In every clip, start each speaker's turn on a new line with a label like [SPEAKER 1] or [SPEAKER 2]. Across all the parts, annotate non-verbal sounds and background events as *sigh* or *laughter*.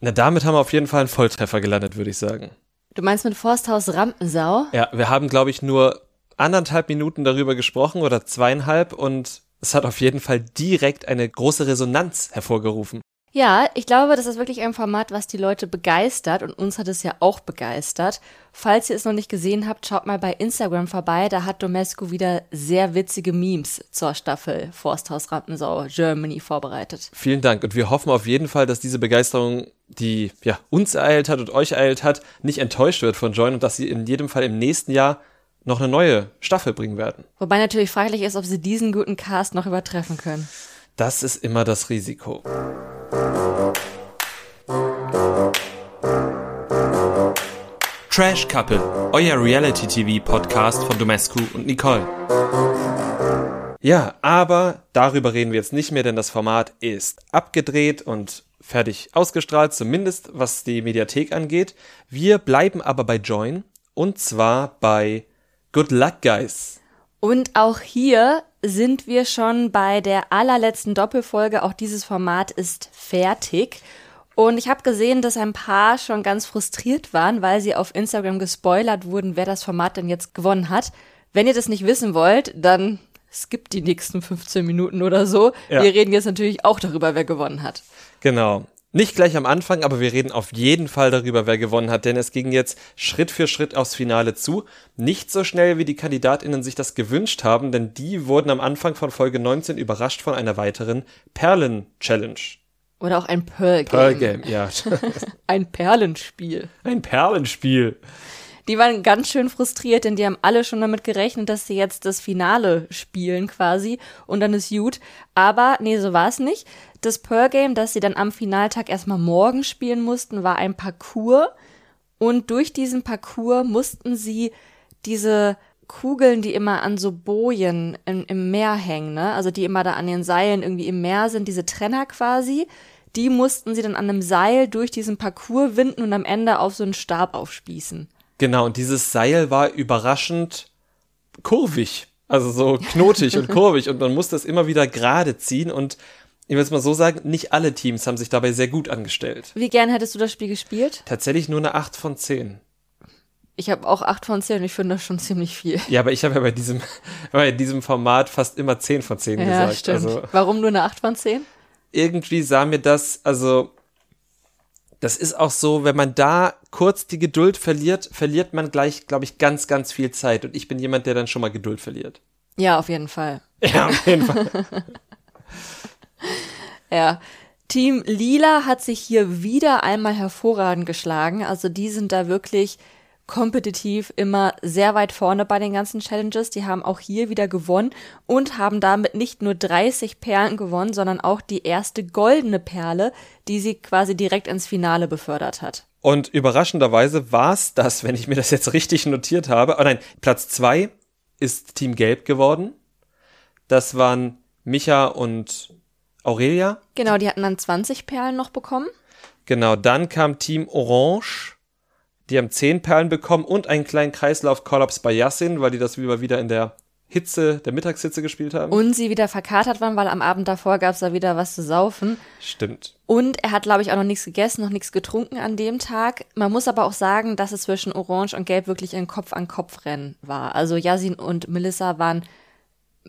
[SPEAKER 1] Na, damit haben wir auf jeden Fall einen Volltreffer gelandet, würde ich sagen.
[SPEAKER 2] Du meinst mit Forsthaus Rampensau?
[SPEAKER 1] Ja, wir haben, glaube ich, nur anderthalb Minuten darüber gesprochen oder zweieinhalb und es hat auf jeden Fall direkt eine große Resonanz hervorgerufen.
[SPEAKER 2] Ja, ich glaube, das ist wirklich ein Format, was die Leute begeistert und uns hat es ja auch begeistert. Falls ihr es noch nicht gesehen habt, schaut mal bei Instagram vorbei. Da hat Domescu wieder sehr witzige Memes zur Staffel Forsthaus Rampensau Germany vorbereitet.
[SPEAKER 1] Vielen Dank und wir hoffen auf jeden Fall, dass diese Begeisterung, die ja uns ereilt hat und euch ereilt hat, nicht enttäuscht wird von Join und dass sie in jedem Fall im nächsten Jahr noch eine neue Staffel bringen werden.
[SPEAKER 2] Wobei natürlich fraglich ist, ob sie diesen guten Cast noch übertreffen können.
[SPEAKER 1] Das ist immer das Risiko. Trash Couple, euer Reality-TV-Podcast von Domescu und Nicole. Ja, aber darüber reden wir jetzt nicht mehr, denn das Format ist abgedreht und fertig ausgestrahlt, zumindest was die Mediathek angeht. Wir bleiben aber bei Join und zwar bei Good Luck Guys.
[SPEAKER 2] Und auch hier sind wir schon bei der allerletzten Doppelfolge. Auch dieses Format ist fertig. Und ich habe gesehen, dass ein paar schon ganz frustriert waren, weil sie auf Instagram gespoilert wurden, wer das Format denn jetzt gewonnen hat. Wenn ihr das nicht wissen wollt, dann skippt die nächsten 15 Minuten oder so. Ja. Wir reden jetzt natürlich auch darüber, wer gewonnen hat.
[SPEAKER 1] Genau. Nicht gleich am Anfang, aber wir reden auf jeden Fall darüber, wer gewonnen hat, denn es ging jetzt Schritt für Schritt aufs Finale zu. Nicht so schnell, wie die KandidatInnen sich das gewünscht haben, denn die wurden am Anfang von Folge 19 überrascht von einer weiteren Perlen-Challenge.
[SPEAKER 2] Oder auch ein Pearl Game.
[SPEAKER 1] Pearl Game, ja. *laughs*
[SPEAKER 2] ein Perlenspiel.
[SPEAKER 1] Ein Perlenspiel.
[SPEAKER 2] Die waren ganz schön frustriert, denn die haben alle schon damit gerechnet, dass sie jetzt das Finale spielen quasi und dann ist gut. Aber nee, so war es nicht. Das Pearl Game, das sie dann am Finaltag erstmal morgen spielen mussten, war ein Parcours und durch diesen Parcours mussten sie diese Kugeln, die immer an so Bojen im, im Meer hängen, ne? also die immer da an den Seilen irgendwie im Meer sind, diese Trenner quasi, die mussten sie dann an einem Seil durch diesen Parcours winden und am Ende auf so einen Stab aufspießen.
[SPEAKER 1] Genau, und dieses Seil war überraschend kurvig, also so knotig und *laughs* kurvig und man musste es immer wieder gerade ziehen und ich will es mal so sagen, nicht alle Teams haben sich dabei sehr gut angestellt.
[SPEAKER 2] Wie gern hättest du das Spiel gespielt?
[SPEAKER 1] Tatsächlich nur eine 8 von 10.
[SPEAKER 2] Ich habe auch 8 von 10 und ich finde das schon ziemlich viel.
[SPEAKER 1] Ja, aber ich habe ja bei diesem, *laughs* bei diesem Format fast immer 10 von 10
[SPEAKER 2] ja,
[SPEAKER 1] gesagt.
[SPEAKER 2] Stimmt. Also, Warum nur eine 8 von 10?
[SPEAKER 1] Irgendwie sah mir das, also das ist auch so, wenn man da kurz die Geduld verliert, verliert man gleich, glaube ich, ganz, ganz viel Zeit. Und ich bin jemand, der dann schon mal Geduld verliert.
[SPEAKER 2] Ja, auf jeden Fall. *laughs*
[SPEAKER 1] Ja, auf jeden Fall. *laughs*
[SPEAKER 2] ja. Team Lila hat sich hier wieder einmal hervorragend geschlagen. Also die sind da wirklich kompetitiv immer sehr weit vorne bei den ganzen Challenges. Die haben auch hier wieder gewonnen und haben damit nicht nur 30 Perlen gewonnen, sondern auch die erste goldene Perle, die sie quasi direkt ins Finale befördert hat.
[SPEAKER 1] Und überraschenderweise war es das, wenn ich mir das jetzt richtig notiert habe. Oh nein, Platz zwei ist Team Gelb geworden. Das waren Micha und Aurelia.
[SPEAKER 2] Genau, die hatten dann 20 Perlen noch bekommen.
[SPEAKER 1] Genau, dann kam Team Orange die haben zehn Perlen bekommen und einen kleinen Kreislauf-Kollaps bei Yassin, weil die das wieder, wieder in der Hitze, der Mittagshitze gespielt haben.
[SPEAKER 2] Und sie wieder verkatert waren, weil am Abend davor gab es da wieder was zu saufen.
[SPEAKER 1] Stimmt.
[SPEAKER 2] Und er hat, glaube ich, auch noch nichts gegessen, noch nichts getrunken an dem Tag. Man muss aber auch sagen, dass es zwischen Orange und Gelb wirklich ein Kopf-an-Kopf-Rennen war. Also Yasin und Melissa waren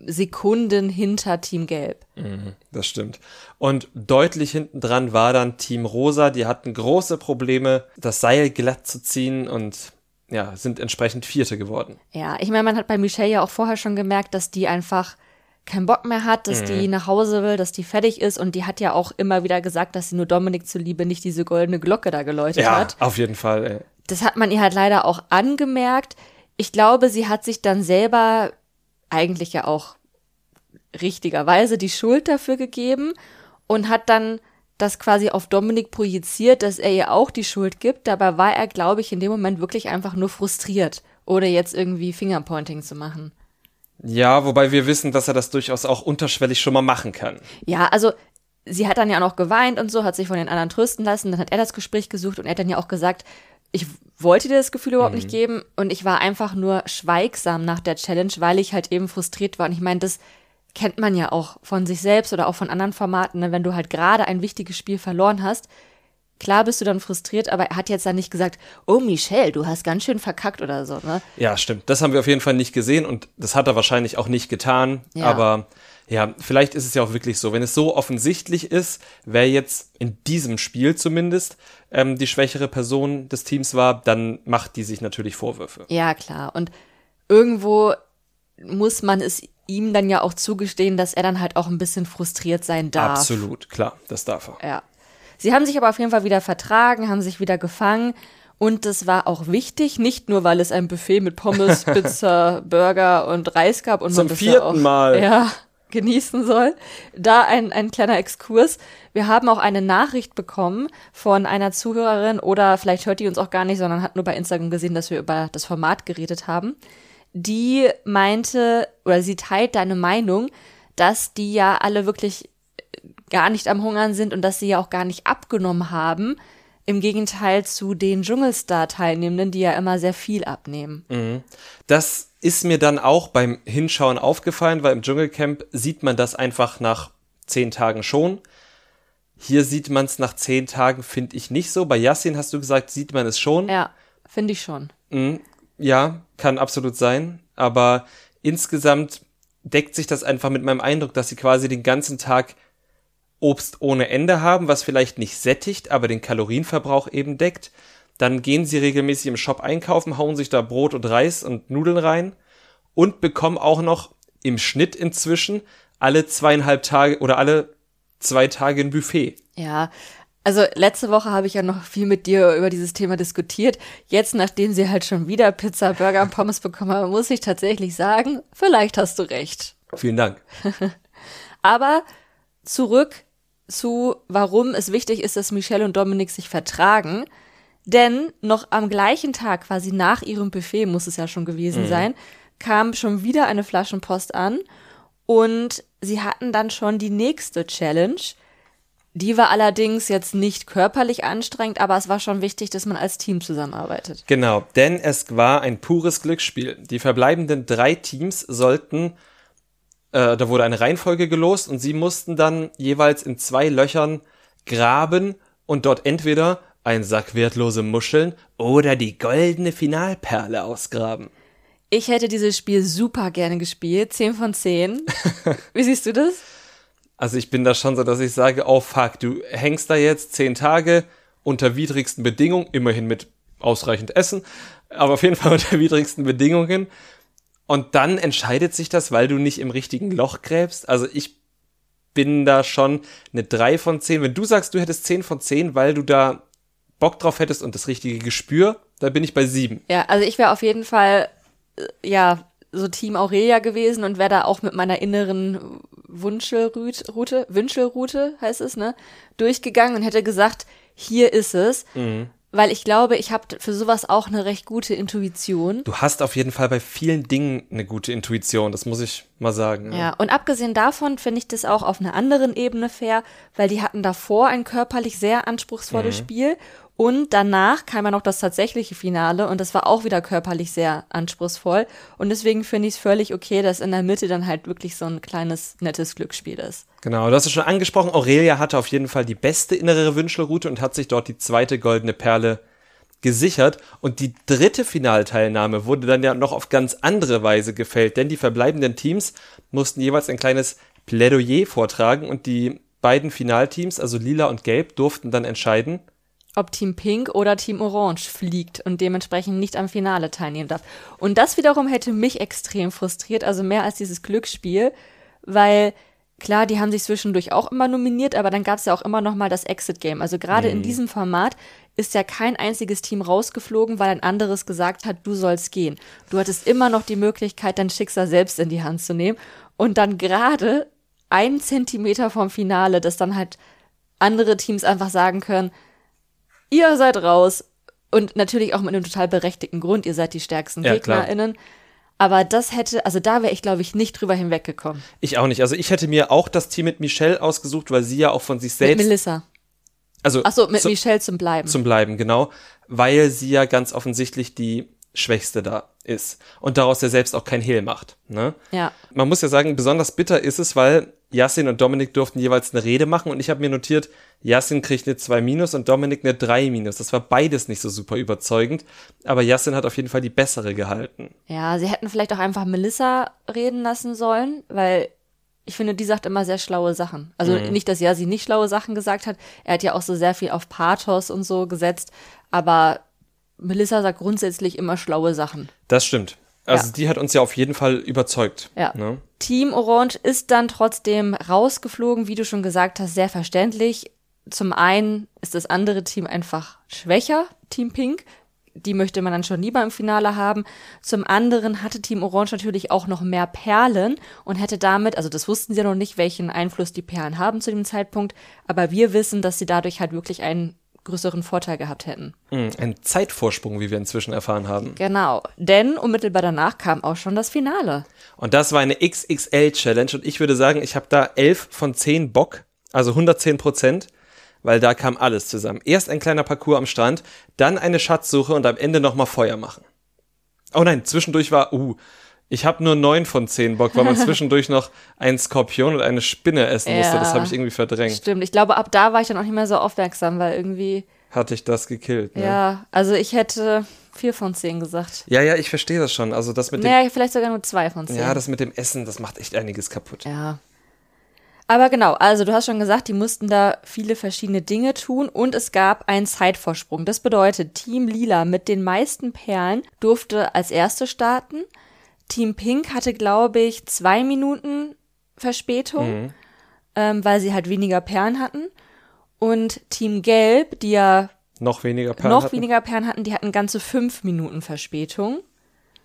[SPEAKER 2] Sekunden hinter Team Gelb.
[SPEAKER 1] Mhm, das stimmt. Und deutlich hinten dran war dann Team Rosa. Die hatten große Probleme, das Seil glatt zu ziehen und ja, sind entsprechend Vierte geworden.
[SPEAKER 2] Ja, ich meine, man hat bei Michelle ja auch vorher schon gemerkt, dass die einfach keinen Bock mehr hat, dass mhm. die nach Hause will, dass die fertig ist und die hat ja auch immer wieder gesagt, dass sie nur Dominik zuliebe nicht diese goldene Glocke da geläutet
[SPEAKER 1] ja,
[SPEAKER 2] hat.
[SPEAKER 1] Ja, auf jeden Fall. Ey.
[SPEAKER 2] Das hat man ihr halt leider auch angemerkt. Ich glaube, sie hat sich dann selber eigentlich ja auch richtigerweise die Schuld dafür gegeben und hat dann das quasi auf Dominik projiziert, dass er ihr auch die Schuld gibt. Dabei war er, glaube ich, in dem Moment wirklich einfach nur frustriert, ohne jetzt irgendwie Fingerpointing zu machen.
[SPEAKER 1] Ja, wobei wir wissen, dass er das durchaus auch unterschwellig schon mal machen kann.
[SPEAKER 2] Ja, also sie hat dann ja noch geweint und so, hat sich von den anderen trösten lassen, dann hat er das Gespräch gesucht und er hat dann ja auch gesagt, ich wollte dir das Gefühl überhaupt mhm. nicht geben und ich war einfach nur schweigsam nach der Challenge, weil ich halt eben frustriert war. Und ich meine, das kennt man ja auch von sich selbst oder auch von anderen Formaten, ne? wenn du halt gerade ein wichtiges Spiel verloren hast, klar bist du dann frustriert, aber er hat jetzt dann nicht gesagt, oh Michelle, du hast ganz schön verkackt oder so, ne?
[SPEAKER 1] Ja, stimmt. Das haben wir auf jeden Fall nicht gesehen und das hat er wahrscheinlich auch nicht getan.
[SPEAKER 2] Ja.
[SPEAKER 1] Aber ja, vielleicht ist es ja auch wirklich so. Wenn es so offensichtlich ist, wer jetzt in diesem Spiel zumindest ähm, die schwächere Person des Teams war, dann macht die sich natürlich Vorwürfe.
[SPEAKER 2] Ja, klar. Und irgendwo muss man es ihm dann ja auch zugestehen, dass er dann halt auch ein bisschen frustriert sein darf.
[SPEAKER 1] Absolut, klar, das darf er.
[SPEAKER 2] Ja. Sie haben sich aber auf jeden Fall wieder vertragen, haben sich wieder gefangen. Und das war auch wichtig, nicht nur, weil es ein Buffet mit Pommes, *laughs* Pizza, Burger und Reis gab und
[SPEAKER 1] Zum
[SPEAKER 2] man das
[SPEAKER 1] vierten
[SPEAKER 2] ja auch,
[SPEAKER 1] Mal.
[SPEAKER 2] Ja, genießen soll. Da ein, ein kleiner Exkurs. Wir haben auch eine Nachricht bekommen von einer Zuhörerin oder vielleicht hört die uns auch gar nicht, sondern hat nur bei Instagram gesehen, dass wir über das Format geredet haben. Die meinte oder sie teilt deine Meinung, dass die ja alle wirklich gar nicht am Hungern sind und dass sie ja auch gar nicht abgenommen haben. Im Gegenteil zu den Dschungelstar-Teilnehmenden, die ja immer sehr viel abnehmen.
[SPEAKER 1] Das ist mir dann auch beim Hinschauen aufgefallen, weil im Dschungelcamp sieht man das einfach nach zehn Tagen schon. Hier sieht man es nach zehn Tagen, finde ich nicht so. Bei Yassin hast du gesagt, sieht man es schon.
[SPEAKER 2] Ja, finde ich schon.
[SPEAKER 1] Ja, kann absolut sein. Aber insgesamt deckt sich das einfach mit meinem Eindruck, dass sie quasi den ganzen Tag Obst ohne Ende haben, was vielleicht nicht sättigt, aber den Kalorienverbrauch eben deckt. Dann gehen sie regelmäßig im Shop einkaufen, hauen sich da Brot und Reis und Nudeln rein und bekommen auch noch im Schnitt inzwischen alle zweieinhalb Tage oder alle zwei Tage ein Buffet.
[SPEAKER 2] Ja, also letzte Woche habe ich ja noch viel mit dir über dieses Thema diskutiert. Jetzt, nachdem sie halt schon wieder Pizza, Burger und Pommes bekommen haben, muss ich tatsächlich sagen, vielleicht hast du recht.
[SPEAKER 1] Vielen Dank. *laughs*
[SPEAKER 2] Aber zurück zu, warum es wichtig ist, dass Michelle und Dominik sich vertragen. Denn noch am gleichen Tag, quasi nach ihrem Buffet, muss es ja schon gewesen sein, kam schon wieder eine Flaschenpost an und sie hatten dann schon die nächste Challenge. Die war allerdings jetzt nicht körperlich anstrengend, aber es war schon wichtig, dass man als Team zusammenarbeitet.
[SPEAKER 1] Genau, denn es war ein pures Glücksspiel. Die verbleibenden drei Teams sollten, äh, da wurde eine Reihenfolge gelost und sie mussten dann jeweils in zwei Löchern graben und dort entweder ein Sack wertlose Muscheln oder die goldene Finalperle ausgraben.
[SPEAKER 2] Ich hätte dieses Spiel super gerne gespielt, 10 von 10. *laughs* Wie siehst du das?
[SPEAKER 1] Also ich bin da schon so, dass ich sage, oh fuck, du hängst da jetzt zehn Tage unter widrigsten Bedingungen, immerhin mit ausreichend Essen, aber auf jeden Fall *laughs* unter widrigsten Bedingungen. Und dann entscheidet sich das, weil du nicht im richtigen Loch gräbst. Also ich bin da schon eine 3 von 10. Wenn du sagst, du hättest 10 von 10, weil du da Bock drauf hättest und das richtige Gespür, da bin ich bei 7.
[SPEAKER 2] Ja, also ich wäre auf jeden Fall, äh, ja, so Team Aurelia gewesen und wäre da auch mit meiner inneren Wunschelroute, Wünschelroute heißt es, ne, durchgegangen und hätte gesagt, hier ist es. Weil ich glaube, ich habe für sowas auch eine recht gute Intuition.
[SPEAKER 1] Du hast auf jeden Fall bei vielen Dingen eine gute Intuition, das muss ich mal sagen.
[SPEAKER 2] Ja, und abgesehen davon finde ich das auch auf einer anderen Ebene fair, weil die hatten davor ein körperlich sehr anspruchsvolles Spiel und danach kam ja noch das tatsächliche Finale und das war auch wieder körperlich sehr anspruchsvoll und deswegen finde ich es völlig okay, dass in der Mitte dann halt wirklich so ein kleines nettes Glücksspiel ist.
[SPEAKER 1] Genau, du hast es schon angesprochen, Aurelia hatte auf jeden Fall die beste innere Wünschelroute und hat sich dort die zweite goldene Perle gesichert. Und die dritte Finalteilnahme wurde dann ja noch auf ganz andere Weise gefällt, denn die verbleibenden Teams mussten jeweils ein kleines Plädoyer vortragen und die beiden Finalteams, also Lila und Gelb, durften dann entscheiden,
[SPEAKER 2] ob Team Pink oder Team Orange fliegt und dementsprechend nicht am Finale teilnehmen darf. Und das wiederum hätte mich extrem frustriert, also mehr als dieses Glücksspiel, weil klar, die haben sich zwischendurch auch immer nominiert, aber dann gab es ja auch immer noch mal das Exit Game. Also gerade in diesem Format ist ja kein einziges Team rausgeflogen, weil ein anderes gesagt hat, du sollst gehen. Du hattest immer noch die Möglichkeit, dein Schicksal selbst in die Hand zu nehmen und dann gerade einen Zentimeter vom Finale, dass dann halt andere Teams einfach sagen können, ihr seid raus. Und natürlich auch mit einem total berechtigten Grund, ihr seid die stärksten
[SPEAKER 1] Ja, klar.
[SPEAKER 2] GegnerInnen. Aber das hätte, also da wäre ich, glaube ich, nicht drüber hinweggekommen.
[SPEAKER 1] ich auch nicht. Also ich hätte mir auch das Team mit Michelle ausgesucht, weil sie ja auch von sich
[SPEAKER 2] Mit
[SPEAKER 1] selbst,
[SPEAKER 2] Melissa.
[SPEAKER 1] also
[SPEAKER 2] Achso, mit
[SPEAKER 1] zu-
[SPEAKER 2] Michelle zum Bleiben.
[SPEAKER 1] zum Bleiben, genau, weil sie ja ganz offensichtlich die Schwächste da ist und daraus ja selbst auch kein Hehl macht. Ne?
[SPEAKER 2] ja.
[SPEAKER 1] Man muss ja sagen, besonders bitter ist es, weil Yassin und Dominik durften jeweils eine Rede machen und ich habe mir notiert, Yassin kriegt eine 2 minus und Dominik eine 3 minus. Das war beides nicht so super überzeugend, aber Yassin hat auf jeden Fall die bessere gehalten.
[SPEAKER 2] Ja, sie hätten vielleicht auch einfach Melissa reden lassen sollen, weil ich finde, die sagt immer sehr schlaue Sachen. Also
[SPEAKER 1] Mhm.
[SPEAKER 2] nicht, dass Yassi nicht schlaue Sachen gesagt hat. Er hat ja auch so sehr viel auf Pathos und so gesetzt, aber Melissa sagt grundsätzlich immer schlaue Sachen.
[SPEAKER 1] Das stimmt. Also
[SPEAKER 2] Ja.
[SPEAKER 1] die hat uns ja auf jeden Fall überzeugt.
[SPEAKER 2] Ja.
[SPEAKER 1] Ne?
[SPEAKER 2] Team Orange ist dann trotzdem rausgeflogen, wie du schon gesagt hast, sehr verständlich. Zum einen ist das andere Team einfach schwächer, Team Pink. Die möchte man dann schon lieber im Finale haben. Zum anderen hatte Team Orange natürlich auch noch mehr Perlen und hätte damit, also das wussten sie ja noch nicht, welchen Einfluss die Perlen haben zu dem Zeitpunkt, aber wir wissen, dass sie dadurch halt wirklich einen größeren Vorteil gehabt hätten.
[SPEAKER 1] Mhm. Ein Zeitvorsprung, wie wir inzwischen erfahren haben.
[SPEAKER 2] Genau, denn unmittelbar danach kam auch schon das Finale.
[SPEAKER 1] Und das war eine XXL-Challenge und ich würde sagen, ich habe da 11 von 10 Bock, also 110 Prozent, weil da kam alles zusammen. Erst ein kleiner Parcours am Strand, dann eine Schatzsuche und am Ende nochmal Feuer machen. Oh nein, zwischendurch war, uh, ich habe nur 9 von 10 Bock, weil man *laughs* zwischendurch noch einen Skorpion und eine Spinne essen musste.
[SPEAKER 2] Ja.
[SPEAKER 1] Das habe ich irgendwie verdrängt.
[SPEAKER 2] Stimmt, ich glaube, ab da war ich dann auch nicht mehr so aufmerksam, weil irgendwie
[SPEAKER 1] Hatte ich das gekillt. Ne?
[SPEAKER 2] Ja, also ich hätte vier von zehn gesagt.
[SPEAKER 1] ja, ja, ich verstehe das schon. Also das mit dem,
[SPEAKER 2] Naja, vielleicht sogar nur zwei von zehn.
[SPEAKER 1] ja, das mit dem Essen, das macht echt einiges kaputt.
[SPEAKER 2] ja. Aber genau, also du hast schon gesagt, die mussten da viele verschiedene Dinge tun und es gab einen Zeitvorsprung. Das bedeutet, Team Lila mit den meisten Perlen durfte als erste starten. Team Pink hatte, glaube ich, zwei Minuten Verspätung, ähm, weil sie halt weniger Perlen hatten. Und Team Gelb, die ja
[SPEAKER 1] Noch weniger Perlen
[SPEAKER 2] noch
[SPEAKER 1] hatten.
[SPEAKER 2] weniger Perlen hatten, die hatten ganze fünf Minuten Verspätung.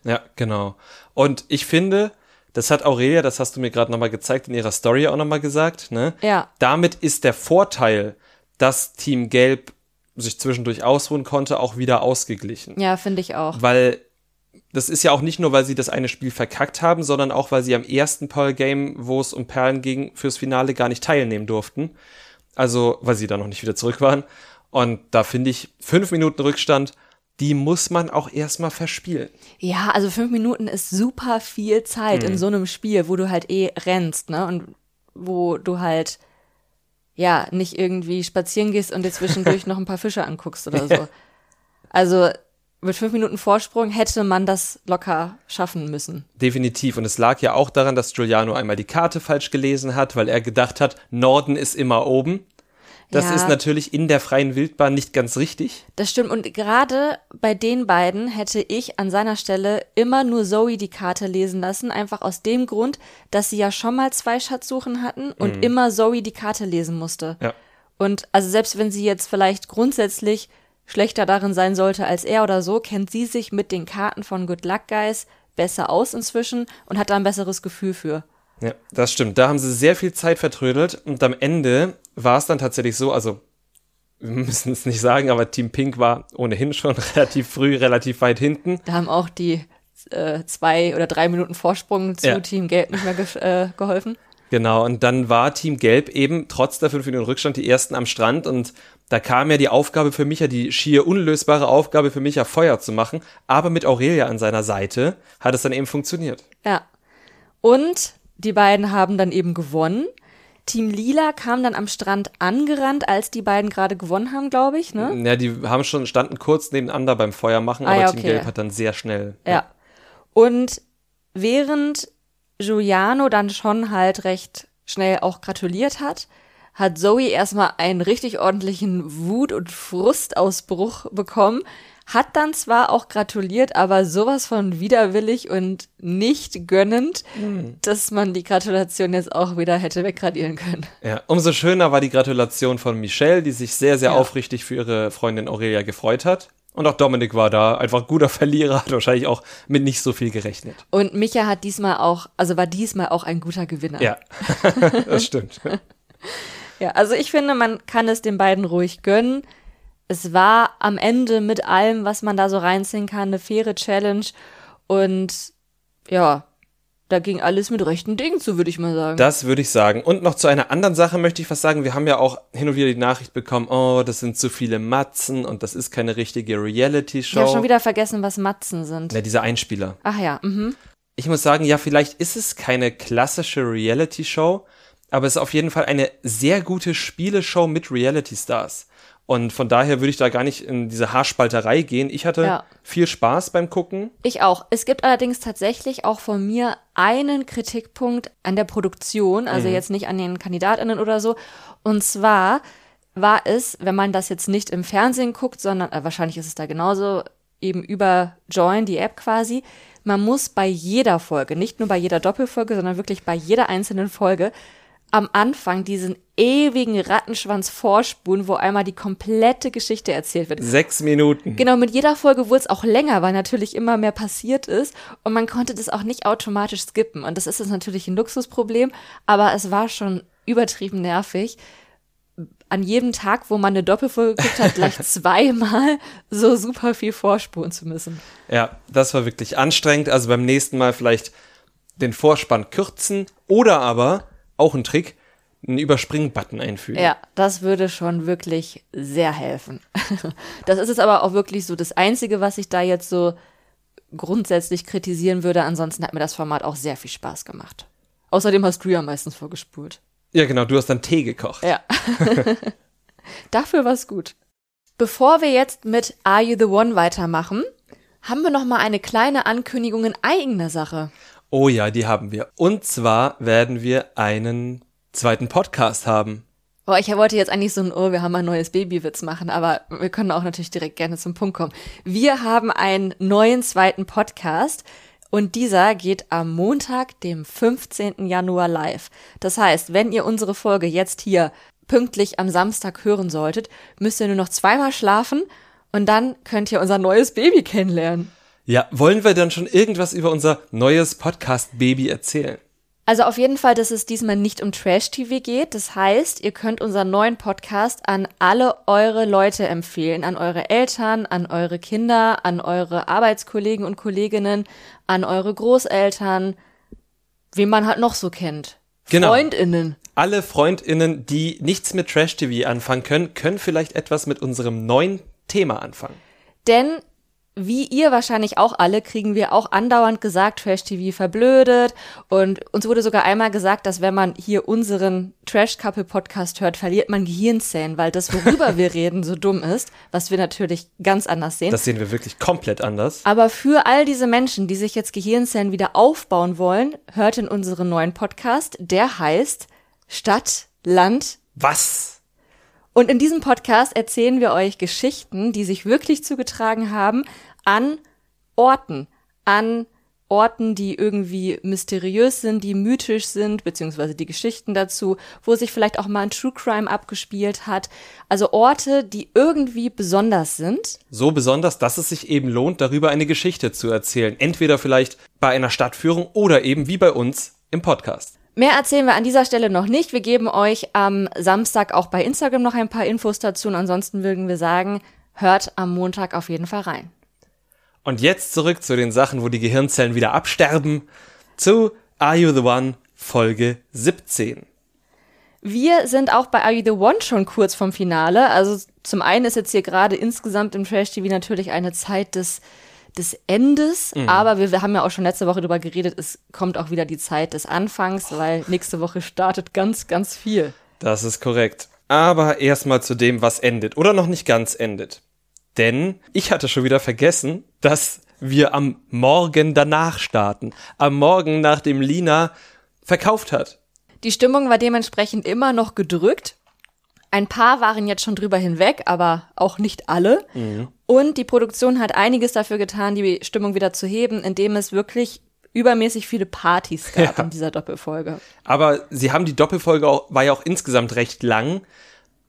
[SPEAKER 1] Ja, genau. Und ich finde, das hat Aurelia, das hast du mir gerade nochmal gezeigt, in ihrer Story auch nochmal gesagt, ne?
[SPEAKER 2] Ja.
[SPEAKER 1] Damit ist der Vorteil, dass Team Gelb sich zwischendurch ausruhen konnte, auch wieder ausgeglichen.
[SPEAKER 2] Ja, finde ich auch.
[SPEAKER 1] Weil das ist ja auch nicht nur, weil sie das eine Spiel verkackt haben, sondern auch, weil sie am ersten Pearl Game, wo es um Perlen ging, fürs Finale gar nicht teilnehmen durften. Also, weil sie da noch nicht wieder zurück waren. Und da finde ich, fünf Minuten Rückstand, die muss man auch erstmal verspielen.
[SPEAKER 2] Ja, also fünf Minuten ist super viel Zeit
[SPEAKER 1] Mhm.
[SPEAKER 2] in so einem Spiel, wo du halt eh rennst, ne? Und wo du halt, ja, nicht irgendwie spazieren gehst und dir zwischendurch *laughs* noch ein paar Fische anguckst oder *laughs* so. Also mit fünf Minuten Vorsprung hätte man das locker schaffen müssen.
[SPEAKER 1] Definitiv. Und es lag ja auch daran, dass Giuliano einmal die Karte falsch gelesen hat, weil er gedacht hat, Norden ist immer oben. Das
[SPEAKER 2] Ja.
[SPEAKER 1] ist natürlich in der freien Wildbahn nicht ganz richtig.
[SPEAKER 2] Das stimmt. Und gerade bei den beiden hätte ich an seiner Stelle immer nur Zoe die Karte lesen lassen. Einfach aus dem Grund, dass sie ja schon mal zwei Schatzsuchen hatten und immer Zoe die Karte lesen musste.
[SPEAKER 1] Ja.
[SPEAKER 2] Und also selbst wenn sie jetzt vielleicht grundsätzlich schlechter darin sein sollte als er oder so, kennt sie sich mit den Karten von Good Luck Guys besser aus inzwischen und hat da ein besseres Gefühl für.
[SPEAKER 1] Ja, das stimmt. Da haben sie sehr viel Zeit vertrödelt und am Ende war es dann tatsächlich so, also wir müssen es nicht sagen, aber Team Pink war ohnehin schon *laughs* relativ früh, relativ weit hinten.
[SPEAKER 2] Da haben auch die äh, zwei oder drei Minuten Vorsprung zu
[SPEAKER 1] Ja.
[SPEAKER 2] Team Gelb nicht mehr ge äh, geholfen.
[SPEAKER 1] Genau, und dann war Team Gelb eben trotz der fünf Minuten Rückstand die ersten am Strand und da kam ja die Aufgabe für mich, ja die schier unlösbare Aufgabe für mich, ja Feuer zu machen. Aber mit Aurelia an seiner Seite hat es dann eben funktioniert.
[SPEAKER 2] Ja. Und die beiden haben dann eben gewonnen. Team Lila kam dann am Strand angerannt, als die beiden gerade gewonnen haben, glaube ich, ne?
[SPEAKER 1] Ja, die haben schon, standen kurz nebeneinander beim Feuer machen,
[SPEAKER 2] Ah,
[SPEAKER 1] aber
[SPEAKER 2] ja,
[SPEAKER 1] Team
[SPEAKER 2] okay.
[SPEAKER 1] Gelb hat dann sehr schnell.
[SPEAKER 2] Ja. Und während Giuliano dann schon halt recht schnell auch gratuliert hat, hat Zoe erstmal einen richtig ordentlichen Wut- und Frustausbruch bekommen, hat dann zwar auch gratuliert, aber sowas von widerwillig und nicht gönnend, dass man die Gratulation jetzt auch wieder hätte wegradieren können.
[SPEAKER 1] Ja, umso schöner war die Gratulation von Michelle, die sich sehr, sehr
[SPEAKER 2] Ja.
[SPEAKER 1] aufrichtig für ihre Freundin Aurelia gefreut hat. Und auch Dominik war da, einfach guter *laughs* Verlierer, hat wahrscheinlich auch mit nicht so viel gerechnet.
[SPEAKER 2] Und Micha hat diesmal auch, also war diesmal auch ein guter Gewinner.
[SPEAKER 1] Ja, *laughs* das stimmt. *laughs*
[SPEAKER 2] Ja, also ich finde, man kann es den beiden ruhig gönnen. Es war am Ende mit allem, was man da so reinziehen kann, eine faire Challenge. Und ja, da ging alles mit rechten Dingen zu, würde ich mal sagen.
[SPEAKER 1] Das würde ich sagen. Und noch zu einer anderen Sache möchte ich was sagen. Wir haben ja auch hin und wieder die Nachricht bekommen, oh, das sind zu viele Matzen und das ist keine richtige
[SPEAKER 2] ich habe
[SPEAKER 1] Reality-Show.
[SPEAKER 2] schon wieder vergessen, was Matzen sind.
[SPEAKER 1] Na, diese Einspieler.
[SPEAKER 2] Ach ja, mhm.
[SPEAKER 1] Ich muss sagen, ja, vielleicht ist es keine klassische Reality-Show, aber es ist auf jeden Fall eine sehr gute Spieleshow mit Reality Stars. Und von daher würde ich da gar nicht in diese Haarspalterei gehen. Ich hatte
[SPEAKER 2] Ja.
[SPEAKER 1] viel Spaß beim Gucken.
[SPEAKER 2] Ich auch. Es gibt allerdings tatsächlich auch von mir einen Kritikpunkt an der Produktion, also jetzt nicht an den KandidatInnen oder so. Und zwar war es, wenn man das jetzt nicht im Fernsehen guckt, sondern äh, wahrscheinlich ist es da genauso eben über Join, die App quasi. Man muss bei jeder Folge, nicht nur bei jeder Doppelfolge, sondern wirklich bei jeder einzelnen Folge am Anfang diesen ewigen Rattenschwanz vorspulen, wo einmal die komplette Geschichte erzählt wird.
[SPEAKER 1] Sechs Minuten.
[SPEAKER 2] Genau, mit jeder Folge wurde es auch länger, weil natürlich immer mehr passiert ist und man konnte das auch nicht automatisch skippen. Und das ist jetzt natürlich ein Luxusproblem, aber es war schon übertrieben nervig. An jedem Tag, wo man eine Doppelfolge geguckt hat, *laughs* gleich zweimal so super viel vorspulen zu müssen.
[SPEAKER 1] Ja, das war wirklich anstrengend. Also beim nächsten Mal vielleicht den Vorspann kürzen oder aber, auch ein Trick, einen Überspringen-Button einfügen.
[SPEAKER 2] Ja, das würde schon wirklich sehr helfen. *laughs* Das ist jetzt aber auch wirklich so das Einzige, was ich da jetzt so grundsätzlich kritisieren würde. Ansonsten hat mir das Format auch sehr viel Spaß gemacht. Außerdem hast du ja meistens vorgespult.
[SPEAKER 1] Ja, genau, du hast dann Tee gekocht.
[SPEAKER 2] Ja. *laughs* Dafür war's gut. Bevor wir jetzt mit Are You the One weitermachen, haben wir noch mal eine kleine Ankündigung in eigener Sache.
[SPEAKER 1] Oh ja, die haben wir. Und zwar werden wir einen zweiten Podcast haben.
[SPEAKER 2] Boah, ich wollte jetzt eigentlich so ein Oh, wir haben ein neues Babywitz machen, aber wir können auch natürlich direkt gerne zum Punkt kommen. Wir haben einen neuen zweiten Podcast und dieser geht am Montag, dem 15. Januar live. Das heißt, wenn ihr unsere Folge jetzt hier pünktlich am Samstag hören solltet, müsst ihr nur noch zweimal schlafen und dann könnt ihr unser neues Baby kennenlernen.
[SPEAKER 1] Ja, wollen wir dann schon irgendwas über unser neues Podcast-Baby erzählen?
[SPEAKER 2] Also auf jeden Fall, dass es diesmal nicht um Trash-TV geht. Das heißt, ihr könnt unseren neuen Podcast an alle eure Leute empfehlen. An eure Eltern, an eure Kinder, an eure Arbeitskollegen und Kolleginnen, an eure Großeltern, wen man halt noch so kennt.
[SPEAKER 1] Genau.
[SPEAKER 2] FreundInnen.
[SPEAKER 1] Alle FreundInnen, die nichts mit Trash-TV anfangen können, können vielleicht etwas mit unserem neuen Thema anfangen.
[SPEAKER 2] Denn wie ihr wahrscheinlich auch alle, kriegen wir auch andauernd gesagt, Trash TV verblödet. Und uns wurde sogar einmal gesagt, dass wenn man hier unseren Trash Couple Podcast hört, verliert man Gehirnzellen, weil das, worüber *laughs* wir reden, so dumm ist, was wir natürlich ganz anders sehen.
[SPEAKER 1] Das sehen wir wirklich komplett anders.
[SPEAKER 2] Aber für all diese Menschen, die sich jetzt Gehirnzellen wieder aufbauen wollen, hört in unseren neuen Podcast, der heißt Stadt, Land,
[SPEAKER 1] Was?
[SPEAKER 2] Und in diesem Podcast erzählen wir euch Geschichten, die sich wirklich zugetragen haben an Orten, an Orten, die irgendwie mysteriös sind, die mythisch sind, beziehungsweise die Geschichten dazu, wo sich vielleicht auch mal ein True Crime abgespielt hat. Also Orte, die irgendwie besonders sind.
[SPEAKER 1] So besonders, dass es sich eben lohnt, darüber eine Geschichte zu erzählen. Entweder vielleicht bei einer Stadtführung oder eben wie bei uns im Podcast.
[SPEAKER 2] Mehr erzählen wir an dieser Stelle noch nicht. Wir geben euch am Samstag auch bei Instagram noch ein paar Infos dazu. Und ansonsten würden wir sagen, hört am Montag auf jeden Fall rein.
[SPEAKER 1] Und jetzt zurück zu den Sachen, wo die Gehirnzellen wieder absterben, zu Are You the One Folge 17.
[SPEAKER 2] Wir sind auch bei Are You the One schon kurz vom Finale. Also zum einen ist jetzt hier gerade insgesamt im Trash TV natürlich eine Zeit des, des Endes, aber wir, wir haben ja auch schon letzte Woche darüber geredet, es kommt auch wieder die Zeit des Anfangs, weil nächste Woche startet ganz, ganz viel.
[SPEAKER 1] Das ist korrekt. Aber erstmal zu dem, was endet oder noch nicht ganz endet. Denn ich hatte schon wieder vergessen, dass wir am Morgen danach starten. Am Morgen, nachdem Lina verkauft hat.
[SPEAKER 2] Die Stimmung war dementsprechend immer noch gedrückt. Ein paar waren jetzt schon drüber hinweg, aber auch nicht alle. Und die Produktion hat einiges dafür getan, die Stimmung wieder zu heben, indem es wirklich übermäßig viele Partys gab
[SPEAKER 1] Ja.
[SPEAKER 2] in dieser Doppelfolge.
[SPEAKER 1] Aber sie haben die Doppelfolge auch, war ja auch insgesamt recht lang,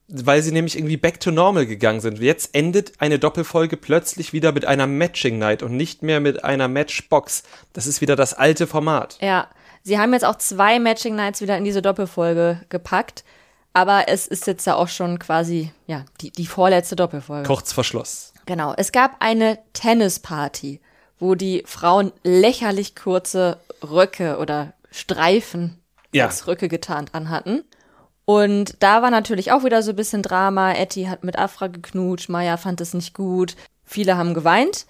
[SPEAKER 1] weil sie nämlich irgendwie back to normal gegangen sind. Jetzt endet eine Doppelfolge plötzlich wieder mit einer Matching Night und nicht mehr mit einer Matchbox. Das ist wieder das alte Format.
[SPEAKER 2] Ja, sie haben jetzt auch zwei Matching Nights wieder in diese Doppelfolge gepackt. Aber es ist jetzt ja auch schon quasi, ja, die, die vorletzte Doppelfolge.
[SPEAKER 1] Kurz vor Schluss.
[SPEAKER 2] Genau. Es gab eine Tennisparty, wo die Frauen lächerlich kurze Röcke oder Streifen
[SPEAKER 1] Ja.
[SPEAKER 2] als Röcke getarnt anhatten. Und da war natürlich auch wieder so ein bisschen Drama. Etty hat mit Afra geknutscht, Maya fand es nicht gut. Viele haben geweint.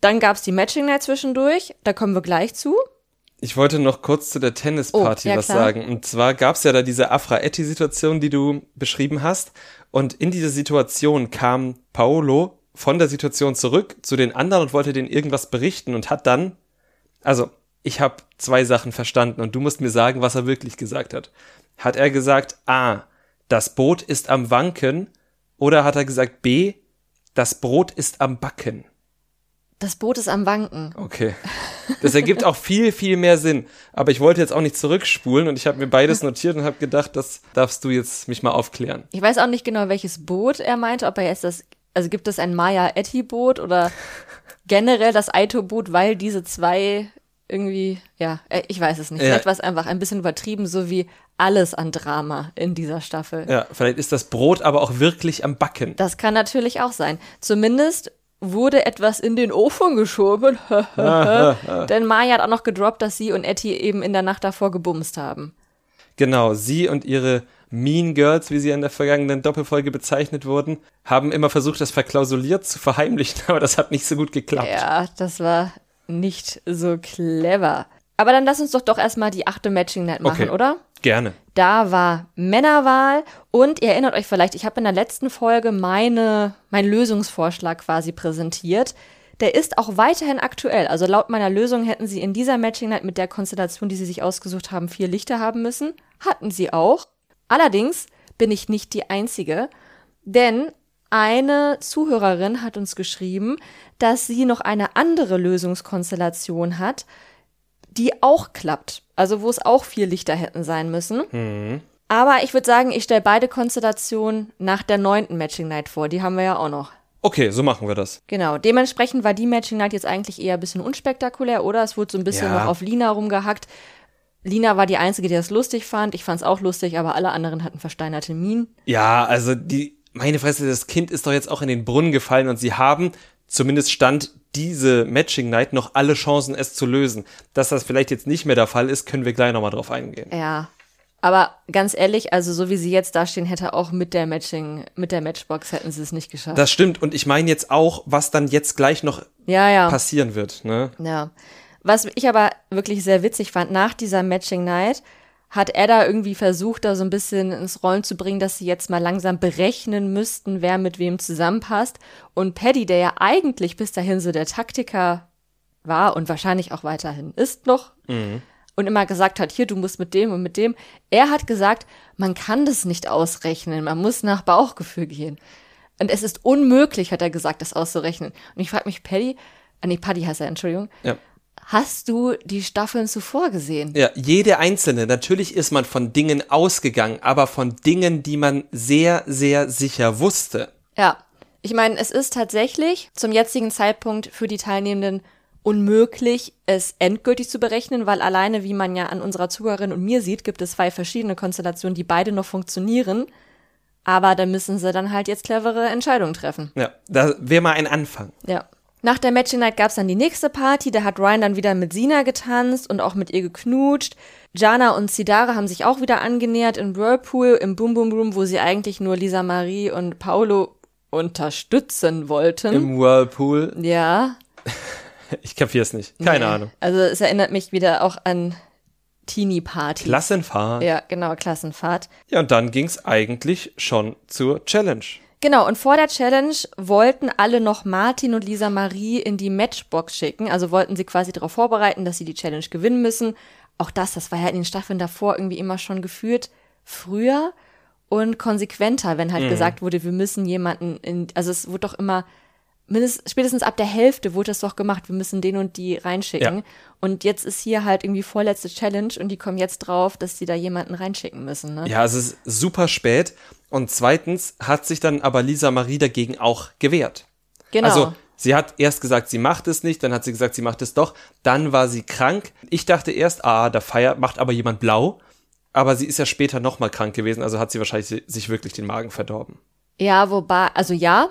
[SPEAKER 2] Dann gab's die Matching Night zwischendurch, da kommen wir gleich zu.
[SPEAKER 1] Ich wollte noch kurz zu der Tennisparty
[SPEAKER 2] Oh, ja,
[SPEAKER 1] was
[SPEAKER 2] klar.
[SPEAKER 1] sagen. Und zwar gab es ja da diese Afra-Etti-Situation, die du beschrieben hast. Und in diese Situation kam Paolo von der Situation zurück zu den anderen und wollte denen irgendwas berichten und hat dann, also ich habe zwei Sachen verstanden und du musst mir sagen, was er wirklich gesagt hat. Hat er gesagt, A, das Boot ist am Wanken oder hat er gesagt, B, das Brot ist am Backen?
[SPEAKER 2] Das Boot ist am Wanken.
[SPEAKER 1] Okay. Das ergibt auch viel, viel mehr Sinn. Aber ich wollte jetzt auch nicht zurückspulen und ich habe mir beides notiert und habe gedacht, das darfst du jetzt mich mal aufklären.
[SPEAKER 2] Ich weiß auch nicht genau, welches Boot er meinte, ob er jetzt das, also gibt es ein Maya-Etty-Boot oder generell das Aito-Boot, weil diese zwei irgendwie, ja, äh, ich weiß es nicht.
[SPEAKER 1] Ja.
[SPEAKER 2] Es einfach ein bisschen übertrieben, so wie alles an Drama in dieser Staffel.
[SPEAKER 1] Ja, vielleicht ist das Brot aber auch wirklich am Backen.
[SPEAKER 2] Das kann natürlich auch sein. Zumindest wurde etwas in den Ofen geschoben. *laughs* Denn Maya hat auch noch gedroppt, dass sie und Etty eben in der Nacht davor gebumst haben.
[SPEAKER 1] Genau, sie und ihre Mean Girls, wie sie in der vergangenen Doppelfolge bezeichnet wurden, haben immer versucht, das verklausuliert zu verheimlichen, *laughs* aber das hat nicht so gut geklappt.
[SPEAKER 2] Ja, das war nicht so clever. Aber dann lass uns doch doch erstmal die achte Matching Night machen,
[SPEAKER 1] Okay.
[SPEAKER 2] oder?
[SPEAKER 1] Gerne.
[SPEAKER 2] Da war Männerwahl und ihr erinnert euch vielleicht, ich habe in der letzten Folge meine, meinen Lösungsvorschlag quasi präsentiert. Der ist auch weiterhin aktuell. Also laut meiner Lösung hätten sie in dieser Matching Night mit der Konstellation, die sie sich ausgesucht haben, vier Lichter haben müssen. Hatten sie auch. Allerdings bin ich nicht die Einzige, denn eine Zuhörerin hat uns geschrieben, dass sie noch eine andere Lösungskonstellation hat, die auch klappt. Also wo es auch vier Lichter hätten sein müssen. Aber ich würde sagen, ich stelle beide Konstellationen nach der neunten Matching Night vor. Die haben wir ja auch noch.
[SPEAKER 1] Okay, so machen wir das.
[SPEAKER 2] Genau. Dementsprechend war die Matching Night jetzt eigentlich eher ein bisschen unspektakulär, oder? Es wurde so ein bisschen
[SPEAKER 1] Ja.
[SPEAKER 2] noch auf Lina rumgehackt. Lina war die Einzige, die das lustig fand. Ich fand es auch lustig, aber alle anderen hatten versteinerte Minen.
[SPEAKER 1] Ja, also die, meine Fresse, das Kind ist doch jetzt auch in den Brunnen gefallen und sie haben, zumindest stand diese Matching Night, noch alle Chancen, es zu lösen. Dass das vielleicht jetzt nicht mehr der Fall ist, können wir gleich nochmal drauf eingehen.
[SPEAKER 2] Ja. Aber ganz ehrlich, also so wie sie jetzt dastehen, hätte auch mit der Matching, mit der Matchbox hätten sie es nicht geschafft.
[SPEAKER 1] Das stimmt. Und ich meine jetzt auch, was dann jetzt gleich noch
[SPEAKER 2] ja, ja.
[SPEAKER 1] passieren wird. Ne?
[SPEAKER 2] Ja. Was ich aber wirklich sehr witzig fand, nach dieser Matching Night hat Edda irgendwie versucht, da so ein bisschen ins Rollen zu bringen, dass sie jetzt mal langsam berechnen müssten, wer mit wem zusammenpasst. Und Paddy, der ja eigentlich bis dahin so der Taktiker war und wahrscheinlich auch weiterhin ist noch und immer gesagt hat, hier, du musst mit dem und mit dem. Er hat gesagt, man kann das nicht ausrechnen, man muss nach Bauchgefühl gehen. Und es ist unmöglich, hat er gesagt, das auszurechnen. Und ich frage mich, Paddy, ah nee, Paddy heißt er, Entschuldigung,
[SPEAKER 1] Ja.
[SPEAKER 2] Hast du die Staffeln zuvor gesehen?
[SPEAKER 1] Ja, jede einzelne. Natürlich ist man von Dingen ausgegangen, aber von Dingen, die man sehr, sehr sicher wusste.
[SPEAKER 2] Ja. Ich meine, es ist tatsächlich zum jetzigen Zeitpunkt für die Teilnehmenden unmöglich, es endgültig zu berechnen, weil alleine, wie man ja an unserer Zuhörerin und mir sieht, gibt es zwei verschiedene Konstellationen, die beide noch funktionieren. Aber da müssen sie dann halt jetzt clevere Entscheidungen treffen.
[SPEAKER 1] Ja, da wäre mal ein Anfang.
[SPEAKER 2] Ja. Nach der Matching Night gab's dann die nächste Party. Da hat Ryan dann wieder mit Sina getanzt und auch mit ihr geknutscht. Jana und Sidara haben sich auch wieder angenähert im Whirlpool, im Boom Boom Room, wo sie eigentlich nur Lisa Marie und Paolo unterstützen wollten.
[SPEAKER 1] Im Whirlpool.
[SPEAKER 2] ja. *laughs*
[SPEAKER 1] Ich kapiere es nicht. Keine
[SPEAKER 2] Nee.
[SPEAKER 1] Ahnung.
[SPEAKER 2] Also es erinnert mich wieder auch an Teenie-Party.
[SPEAKER 1] Klassenfahrt.
[SPEAKER 2] Ja, genau, Klassenfahrt.
[SPEAKER 1] Ja, und dann ging's eigentlich schon zur Challenge.
[SPEAKER 2] Genau, und vor der Challenge wollten alle noch Martin und Lisa Marie in die Matchbox schicken. Also wollten sie quasi darauf vorbereiten, dass sie die Challenge gewinnen müssen. Auch das, das war ja in den Staffeln davor irgendwie immer schon geführt früher und konsequenter, wenn halt gesagt wurde, wir müssen jemanden in, also es wurde doch immer, mindestens, spätestens ab der Hälfte wurde das doch gemacht, wir müssen den und die reinschicken.
[SPEAKER 1] Ja.
[SPEAKER 2] Und jetzt ist hier halt irgendwie vorletzte Challenge und die kommen jetzt drauf, dass sie da jemanden reinschicken müssen, ne?
[SPEAKER 1] Ja, es ist super spät. Und zweitens hat sich dann aber Lisa Marie dagegen auch gewehrt.
[SPEAKER 2] Genau.
[SPEAKER 1] Also, sie hat erst gesagt, sie macht es nicht, dann hat sie gesagt, sie macht es doch. Dann war sie krank. Ich dachte erst, ah, da feiert, macht aber jemand blau. Aber sie ist ja später nochmal krank gewesen, also hat sie wahrscheinlich sich wirklich den Magen verdorben.
[SPEAKER 2] Ja, wobei, also ja,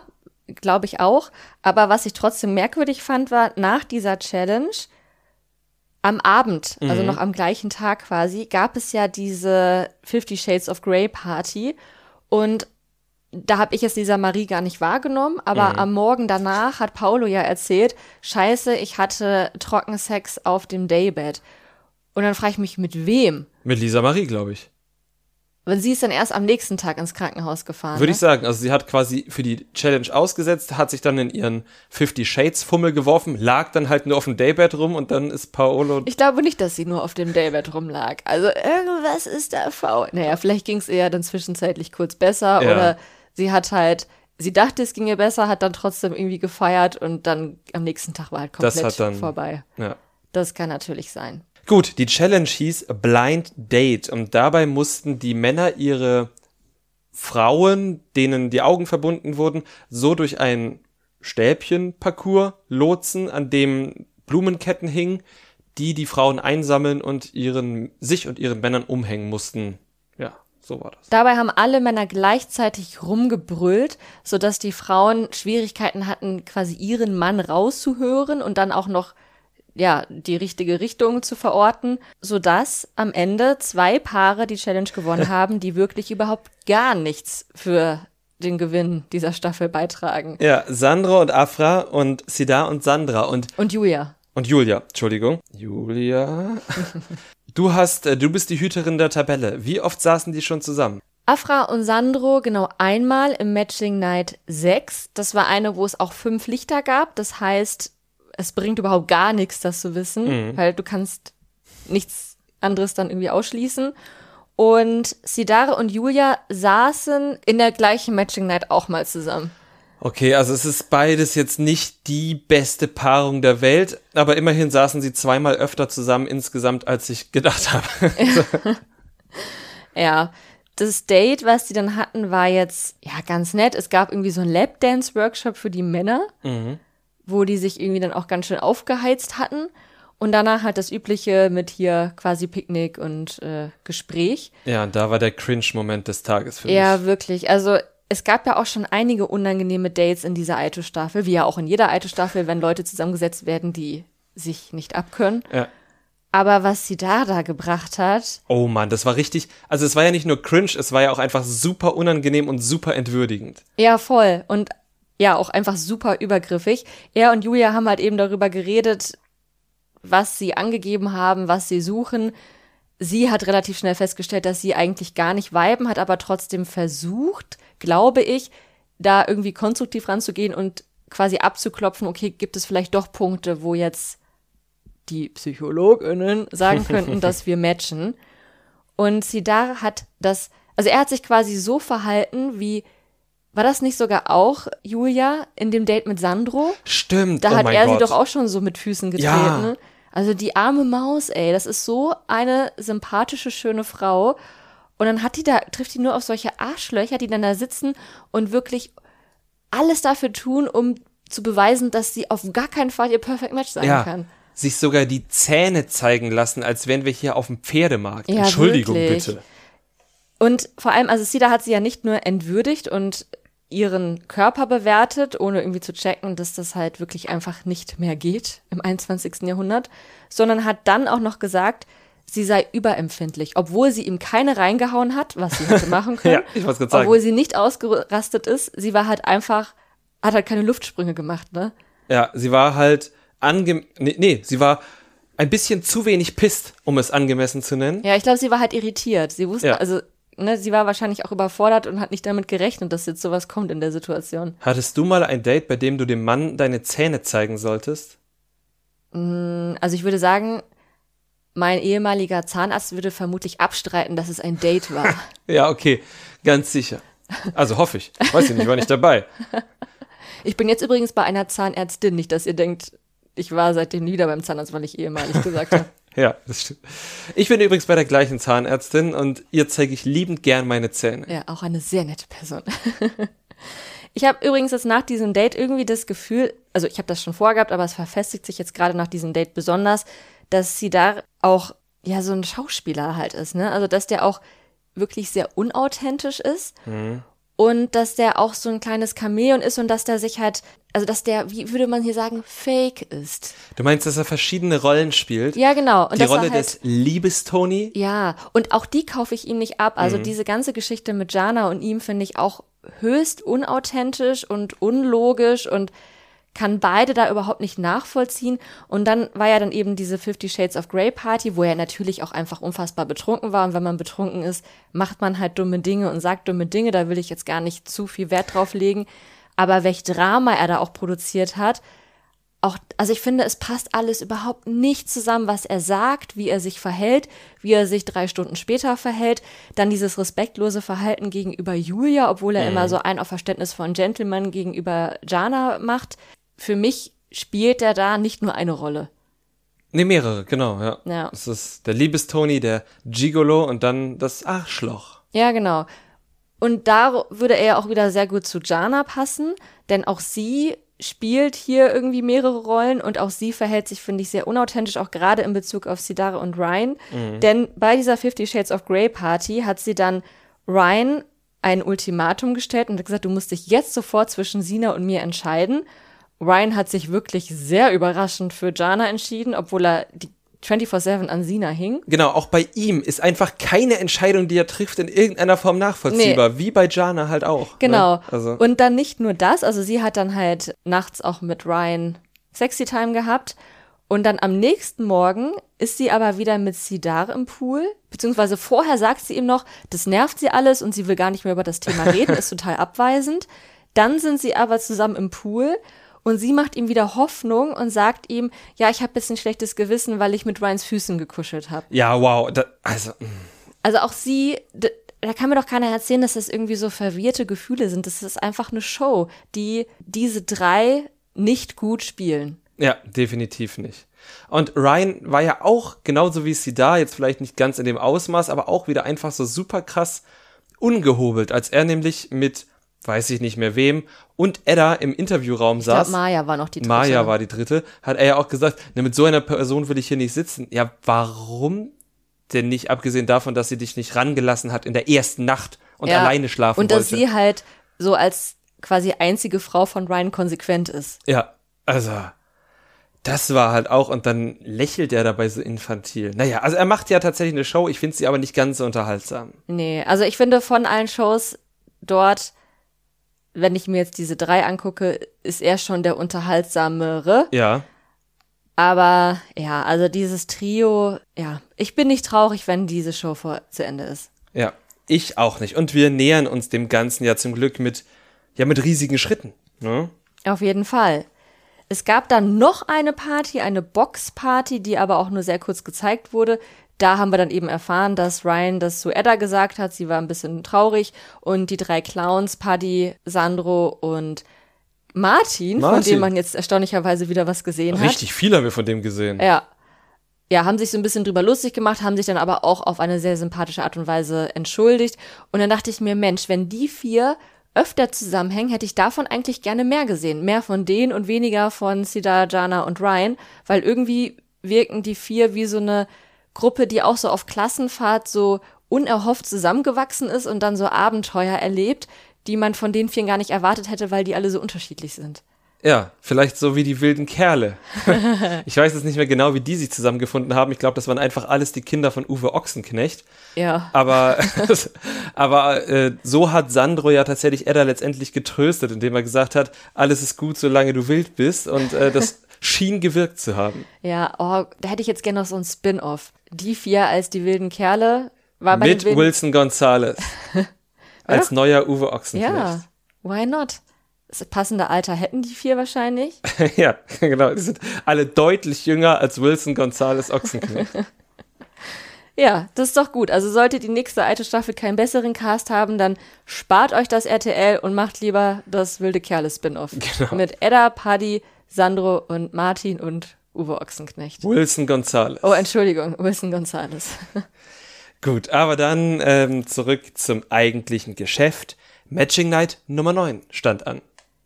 [SPEAKER 2] glaube ich auch. Aber was ich trotzdem merkwürdig fand, war nach dieser Challenge am Abend, also noch am gleichen Tag quasi, gab es ja diese Fifty Shades of Grey Party. Und da habe ich jetzt Lisa Marie gar nicht wahrgenommen, aber am Morgen danach hat Paolo ja erzählt, scheiße, ich hatte Trockensex auf dem Daybed. Und dann frage ich mich, mit wem?
[SPEAKER 1] Mit Lisa Marie, glaube ich.
[SPEAKER 2] Weil sie ist dann erst am nächsten Tag ins Krankenhaus gefahren.
[SPEAKER 1] Würde
[SPEAKER 2] ne?
[SPEAKER 1] ich sagen. Also sie hat quasi für die Challenge ausgesetzt, hat sich dann in ihren Fifty Shades Fummel geworfen, lag dann halt nur auf dem Daybed rum und dann ist Paolo.
[SPEAKER 2] Ich glaube nicht, dass sie nur auf dem Daybed rumlag. Also irgendwas ist da faul. Naja, vielleicht ging es ihr dann zwischenzeitlich kurz besser
[SPEAKER 1] Ja.
[SPEAKER 2] oder sie hat halt, sie dachte, es ging ihr besser, hat dann trotzdem irgendwie gefeiert und dann am nächsten Tag war halt komplett
[SPEAKER 1] dann-
[SPEAKER 2] vorbei.
[SPEAKER 1] ja.
[SPEAKER 2] Das kann natürlich sein.
[SPEAKER 1] Gut, die Challenge hieß Blind Date und dabei mussten die Männer ihre Frauen, denen die Augen verbunden wurden, so durch ein Stäbchenparcours lotsen, an dem Blumenketten hingen, die die Frauen einsammeln und ihren, sich und ihren Männern umhängen mussten. Ja, so war das.
[SPEAKER 2] Dabei haben alle Männer gleichzeitig rumgebrüllt, sodass die Frauen Schwierigkeiten hatten, quasi ihren Mann rauszuhören und dann auch noch ja, die richtige Richtung zu verorten, sodass am Ende zwei Paare die Challenge gewonnen *laughs* haben, die wirklich überhaupt gar nichts für den Gewinn dieser Staffel beitragen.
[SPEAKER 1] Ja, Sandra und Afra und Sida und Sandra und
[SPEAKER 2] Und Julia.
[SPEAKER 1] Und Julia, Entschuldigung. Julia. *laughs* Du hast, äh, du bist die Hüterin der Tabelle. Wie oft saßen die schon zusammen?
[SPEAKER 2] Afra und Sandro genau einmal im Matching Night 6. Das war eine, wo es auch fünf Lichter gab. Das heißt, es bringt überhaupt gar nichts, das zu wissen, weil du kannst nichts anderes dann irgendwie ausschließen. Und Sidare und Julia saßen in der gleichen Matching Night auch mal zusammen.
[SPEAKER 1] Okay, also es ist beides jetzt nicht die beste Paarung der Welt, aber immerhin saßen sie zweimal öfter zusammen insgesamt, als ich gedacht habe. *laughs*
[SPEAKER 2] Ja, das Date, was die dann hatten, war jetzt ja ganz nett. Es gab irgendwie so einen Lapdance-Workshop für die Männer, wo die sich irgendwie dann auch ganz schön aufgeheizt hatten. Und danach halt das Übliche mit hier quasi Picknick und äh, Gespräch.
[SPEAKER 1] ja, und da war der Cringe-Moment des Tages für
[SPEAKER 2] Ja,
[SPEAKER 1] mich.
[SPEAKER 2] wirklich. Also es gab ja auch schon einige unangenehme Dates in dieser Aito-Staffel, wie ja auch in jeder Aito-Staffel, wenn Leute zusammengesetzt werden, die sich nicht abkönnen.
[SPEAKER 1] Ja.
[SPEAKER 2] Aber was sie da da gebracht hat,
[SPEAKER 1] Oh Mann, das war richtig. Also es war ja nicht nur cringe, es war ja auch einfach super unangenehm und super entwürdigend.
[SPEAKER 2] Ja, voll. Und ja, auch einfach super übergriffig. Er und Julia haben halt eben darüber geredet, was sie angegeben haben, was sie suchen. Sie hat relativ schnell festgestellt, dass sie eigentlich gar nicht weiben, hat aber trotzdem versucht, glaube ich, da irgendwie konstruktiv ranzugehen und quasi abzuklopfen, okay, gibt es vielleicht doch Punkte, wo jetzt die PsychologInnen sagen könnten, *laughs* dass wir matchen. Und Sidar hat das, also er hat sich quasi so verhalten, wie, war das nicht sogar auch Julia in dem Date mit Sandro?
[SPEAKER 1] Stimmt.
[SPEAKER 2] Da
[SPEAKER 1] oh
[SPEAKER 2] hat er
[SPEAKER 1] Gott.
[SPEAKER 2] sie doch auch schon so mit Füßen getreten.
[SPEAKER 1] Ja.
[SPEAKER 2] Ne? Also die arme Maus, ey, das ist so eine sympathische, schöne Frau. Und dann hat die da, trifft die nur auf solche Arschlöcher, die dann da sitzen und wirklich alles dafür tun, um zu beweisen, dass sie auf gar keinen Fall ihr Perfect Match sein
[SPEAKER 1] ja,
[SPEAKER 2] kann.
[SPEAKER 1] sich sogar die Zähne zeigen lassen, als wären wir hier auf dem Pferdemarkt.
[SPEAKER 2] Ja,
[SPEAKER 1] Entschuldigung
[SPEAKER 2] wirklich.
[SPEAKER 1] bitte.
[SPEAKER 2] Und vor allem, also Sida hat sie ja nicht nur entwürdigt und ihren Körper bewertet, ohne irgendwie zu checken, dass das halt wirklich einfach nicht mehr geht im 21. Jahrhundert, sondern hat dann auch noch gesagt, sie sei überempfindlich, obwohl sie ihm keine reingehauen hat, was sie hätte machen *laughs* können.
[SPEAKER 1] Ja.
[SPEAKER 2] Obwohl sie nicht ausgerastet ist, sie war halt einfach, hat halt keine Luftsprünge gemacht, ne?
[SPEAKER 1] Ja, sie war halt ange... Nee, nee, sie war ein bisschen zu wenig pisst, um es angemessen zu nennen.
[SPEAKER 2] Ja, ich glaube, sie war halt irritiert. Sie wusste,
[SPEAKER 1] Ja.
[SPEAKER 2] also, ne, sie war wahrscheinlich auch überfordert und hat nicht damit gerechnet, dass jetzt sowas kommt in der Situation.
[SPEAKER 1] Hattest du mal ein Date, bei dem du dem Mann deine Zähne zeigen solltest?
[SPEAKER 2] Also ich würde sagen, mein ehemaliger Zahnarzt würde vermutlich abstreiten, dass es ein Date war. *laughs*
[SPEAKER 1] Ja, okay, ganz sicher. Also hoffe ich. Weiß ich nicht, war nicht dabei. *laughs*
[SPEAKER 2] Ich bin jetzt übrigens bei einer Zahnärztin, nicht, dass ihr denkt, ich war seitdem nie wieder beim Zahnarzt, weil ich ehemalig gesagt habe.
[SPEAKER 1] Ja, das stimmt. Ich bin übrigens bei der gleichen Zahnärztin und ihr zeige ich liebend gern meine Zähne.
[SPEAKER 2] Ja, auch eine sehr nette Person. *laughs* Ich habe übrigens jetzt nach diesem Date irgendwie das Gefühl, also ich habe das schon vorgehabt, aber es verfestigt sich jetzt gerade nach diesem Date besonders, dass sie da auch ja so ein Schauspieler halt ist, ne? Also dass der auch wirklich sehr unauthentisch ist und dass der auch so ein kleines Chamäleon ist und dass der sich halt, also dass der, wie würde man hier sagen, fake ist.
[SPEAKER 1] Du meinst, dass er verschiedene Rollen spielt?
[SPEAKER 2] Ja, genau. Und
[SPEAKER 1] Die Rolle
[SPEAKER 2] halt,
[SPEAKER 1] des Liebestony?
[SPEAKER 2] Ja, und auch die kaufe ich ihm nicht ab. Also
[SPEAKER 1] Mhm.
[SPEAKER 2] diese ganze Geschichte mit Jana und ihm finde ich auch höchst unauthentisch und unlogisch und kann beide da überhaupt nicht nachvollziehen. Und dann war ja dann eben diese Fifty Shades of Grey Party, wo er natürlich auch einfach unfassbar betrunken war. Und wenn man betrunken ist, macht man halt dumme Dinge und sagt dumme Dinge. Da will ich jetzt gar nicht zu viel Wert drauf legen. Aber welch Drama er da auch produziert hat, auch, also ich finde, es passt alles überhaupt nicht zusammen, was er sagt, wie er sich verhält, wie er sich drei Stunden später verhält. Dann dieses respektlose Verhalten gegenüber Julia, obwohl er mhm. immer so ein auf Verständnis von Gentleman gegenüber Jana macht. Für mich spielt er da nicht nur eine Rolle.
[SPEAKER 1] Nee, mehrere, genau, ja.
[SPEAKER 2] ja.
[SPEAKER 1] Es ist der Liebestoni, der Gigolo und dann das Arschloch.
[SPEAKER 2] Ja, genau. Und da würde er auch wieder sehr gut zu Jana passen, denn auch sie spielt hier irgendwie mehrere Rollen und auch sie verhält sich, finde ich, sehr unauthentisch, auch gerade in Bezug auf Sidare und Ryan. Mhm. Denn bei dieser Fifty Shades of Grey Party hat sie dann Ryan ein Ultimatum gestellt und hat gesagt, du musst dich jetzt sofort zwischen Sina und mir entscheiden. Ryan hat sich wirklich sehr überraschend für Jana entschieden, obwohl er die 24-7 an Sina hing.
[SPEAKER 1] Genau, auch bei ihm ist einfach keine Entscheidung, die er trifft, in irgendeiner Form nachvollziehbar, nee. wie bei Jana halt auch. Ne?
[SPEAKER 2] Genau. Ne? Also. Und dann nicht nur das, also sie hat dann halt nachts auch mit Ryan Sexy Time gehabt. Und dann am nächsten Morgen ist sie aber wieder mit Sidar im Pool, beziehungsweise vorher sagt sie ihm noch, das nervt sie alles und sie will gar nicht mehr über das Thema reden, *laughs* ist total abweisend. Dann sind sie aber zusammen im Pool und sie macht ihm wieder Hoffnung und sagt ihm, ja, ich habe bisschen schlechtes Gewissen, weil ich mit Ryans Füßen gekuschelt habe.
[SPEAKER 1] Ja, wow. Da, also. Mm.
[SPEAKER 2] Also auch sie, da, da kann mir doch keiner erzählen, dass das irgendwie so verwirrte Gefühle sind. Das ist einfach eine Show, die diese drei nicht gut spielen.
[SPEAKER 1] Ja, definitiv nicht. Und Ryan war ja auch, genauso wie sie da, jetzt vielleicht nicht ganz in dem Ausmaß, aber auch wieder einfach so super krass ungehobelt, als er nämlich mit weiß ich nicht mehr wem, und Edda im Interviewraum
[SPEAKER 2] ich
[SPEAKER 1] saß.
[SPEAKER 2] Glaub, Maya war noch die dritte.
[SPEAKER 1] Maya war die dritte, hat er ja auch gesagt, ne, mit so einer Person will ich hier nicht sitzen. Ja, warum denn nicht, abgesehen davon, dass sie dich nicht rangelassen hat in der ersten Nacht und ja, alleine schlafen
[SPEAKER 2] und
[SPEAKER 1] wollte.
[SPEAKER 2] Und dass sie halt so als quasi einzige Frau von Ryan konsequent ist.
[SPEAKER 1] Ja, also das war halt auch, und dann lächelt er dabei so infantil. Naja, also er macht ja tatsächlich eine Show, ich finde sie aber nicht ganz so unterhaltsam.
[SPEAKER 2] Nee, also ich finde von allen Shows dort wenn ich mir jetzt diese drei angucke, ist er schon der unterhaltsamere.
[SPEAKER 1] Ja.
[SPEAKER 2] Aber ja, also dieses Trio, ja, ich bin nicht traurig, wenn diese Show vor, zu Ende ist.
[SPEAKER 1] Ja, ich auch nicht. Und wir nähern uns dem Ganzen ja zum Glück mit, ja, mit riesigen Schritten. Ne?
[SPEAKER 2] Auf jeden Fall. Es gab dann noch eine Party, eine Boxparty, die aber auch nur sehr kurz gezeigt wurde da haben wir dann eben erfahren, dass Ryan das zu Edda gesagt hat. Sie war ein bisschen traurig und die drei Clowns, Paddy, Sandro und Martin, Martin. von dem man jetzt erstaunlicherweise wieder was gesehen
[SPEAKER 1] Richtig
[SPEAKER 2] hat.
[SPEAKER 1] Richtig viel haben wir von dem gesehen.
[SPEAKER 2] Ja. Ja, haben sich so ein bisschen drüber lustig gemacht, haben sich dann aber auch auf eine sehr sympathische Art und Weise entschuldigt. Und dann dachte ich mir, Mensch, wenn die vier öfter zusammenhängen, hätte ich davon eigentlich gerne mehr gesehen. Mehr von denen und weniger von Sida, Jana und Ryan, weil irgendwie wirken die vier wie so eine Gruppe, die auch so auf Klassenfahrt so unerhofft zusammengewachsen ist und dann so Abenteuer erlebt, die man von den vielen gar nicht erwartet hätte, weil die alle so unterschiedlich sind.
[SPEAKER 1] Ja, vielleicht so wie die wilden Kerle. *laughs* ich weiß jetzt nicht mehr genau, wie die sich zusammengefunden haben. Ich glaube, das waren einfach alles die Kinder von Uwe Ochsenknecht.
[SPEAKER 2] Ja.
[SPEAKER 1] Aber, *laughs* aber äh, so hat Sandro ja tatsächlich Edda letztendlich getröstet, indem er gesagt hat, alles ist gut, solange du wild bist. Und äh, das *laughs* schien gewirkt zu haben.
[SPEAKER 2] Ja, oh, da hätte ich jetzt gerne noch so ein Spin-off. Die vier als die wilden Kerle
[SPEAKER 1] war bei Mit Wilson Gonzales. *laughs* als neuer Uwe Ochsenknecht.
[SPEAKER 2] Ja, why not? Das passende Alter hätten die vier wahrscheinlich. *laughs*
[SPEAKER 1] ja, genau. Die sind alle deutlich jünger als Wilson Gonzales Ochsenknecht. *laughs*
[SPEAKER 2] ja, das ist doch gut. Also sollte die nächste alte Staffel keinen besseren Cast haben, dann spart euch das RTL und macht lieber das wilde Kerle Spin-off. Genau. Mit Edda, Paddy, Sandro und Martin und Uwe Ochsenknecht.
[SPEAKER 1] Wilson Gonzales.
[SPEAKER 2] Oh, Entschuldigung, Wilson Gonzales. *laughs*
[SPEAKER 1] Gut, aber dann ähm, zurück zum eigentlichen Geschäft. Matching Night Nummer 9 stand an.